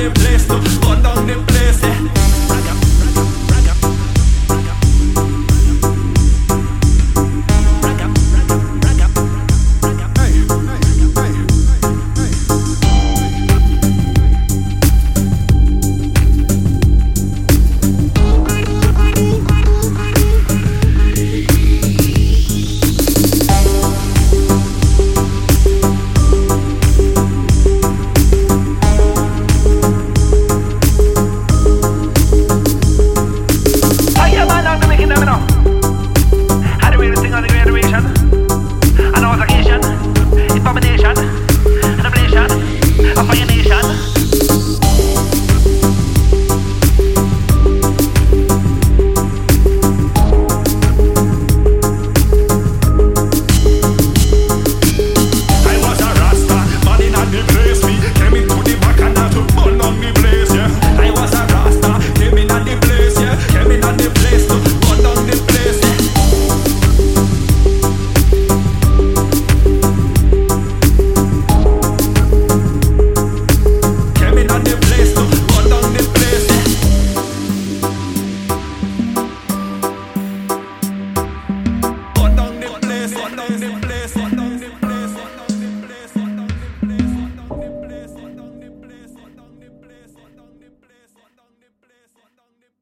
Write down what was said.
The place to.